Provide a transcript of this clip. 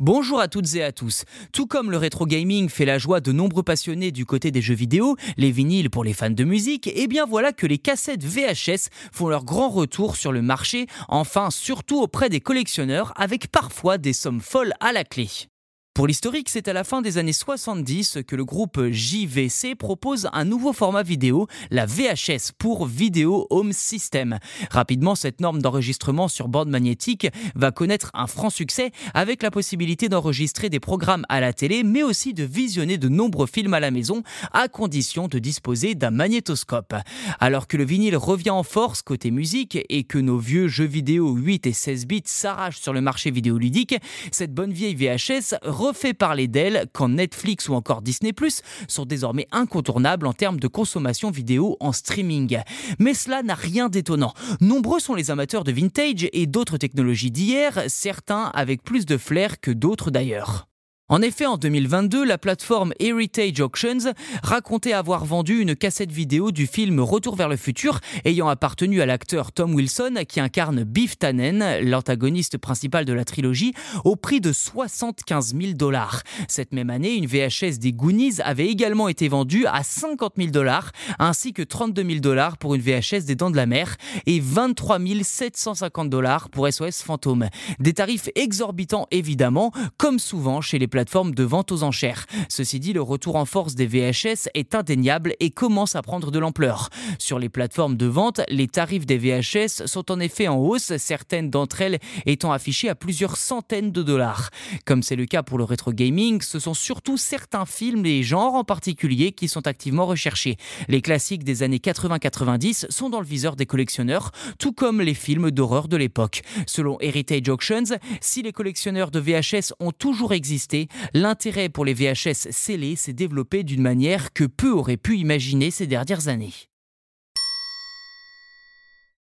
Bonjour à toutes et à tous. Tout comme le rétro gaming fait la joie de nombreux passionnés du côté des jeux vidéo, les vinyles pour les fans de musique, et eh bien voilà que les cassettes VHS font leur grand retour sur le marché, enfin surtout auprès des collectionneurs avec parfois des sommes folles à la clé. Pour l'historique, c'est à la fin des années 70 que le groupe JVC propose un nouveau format vidéo, la VHS pour Video Home System. Rapidement, cette norme d'enregistrement sur bande magnétique va connaître un franc succès avec la possibilité d'enregistrer des programmes à la télé, mais aussi de visionner de nombreux films à la maison, à condition de disposer d'un magnétoscope. Alors que le vinyle revient en force côté musique et que nos vieux jeux vidéo 8 et 16 bits s'arrachent sur le marché vidéoludique, cette bonne vieille VHS refait parler d'elle quand Netflix ou encore Disney Plus sont désormais incontournables en termes de consommation vidéo en streaming. Mais cela n'a rien d'étonnant. Nombreux sont les amateurs de vintage et d'autres technologies d'hier, certains avec plus de flair que d'autres d'ailleurs. En effet, en 2022, la plateforme Heritage Auctions racontait avoir vendu une cassette vidéo du film Retour vers le futur ayant appartenu à l'acteur Tom Wilson qui incarne Biff Tannen, l'antagoniste principal de la trilogie, au prix de 75 000 dollars. Cette même année, une VHS des Goonies avait également été vendue à 50 000 dollars ainsi que 32 000 dollars pour une VHS des Dents de la Mer et 23 750 dollars pour SOS Fantôme. Des tarifs exorbitants évidemment, comme souvent chez les plateforme de vente aux enchères. Ceci dit, le retour en force des VHS est indéniable et commence à prendre de l'ampleur. Sur les plateformes de vente, les tarifs des VHS sont en effet en hausse, certaines d'entre elles étant affichées à plusieurs centaines de dollars. Comme c'est le cas pour le rétro gaming, ce sont surtout certains films et genres en particulier qui sont activement recherchés. Les classiques des années 80-90 sont dans le viseur des collectionneurs, tout comme les films d'horreur de l'époque. Selon Heritage Auctions, si les collectionneurs de VHS ont toujours existé, l'intérêt pour les VHS scellés s'est développé d'une manière que peu auraient pu imaginer ces dernières années.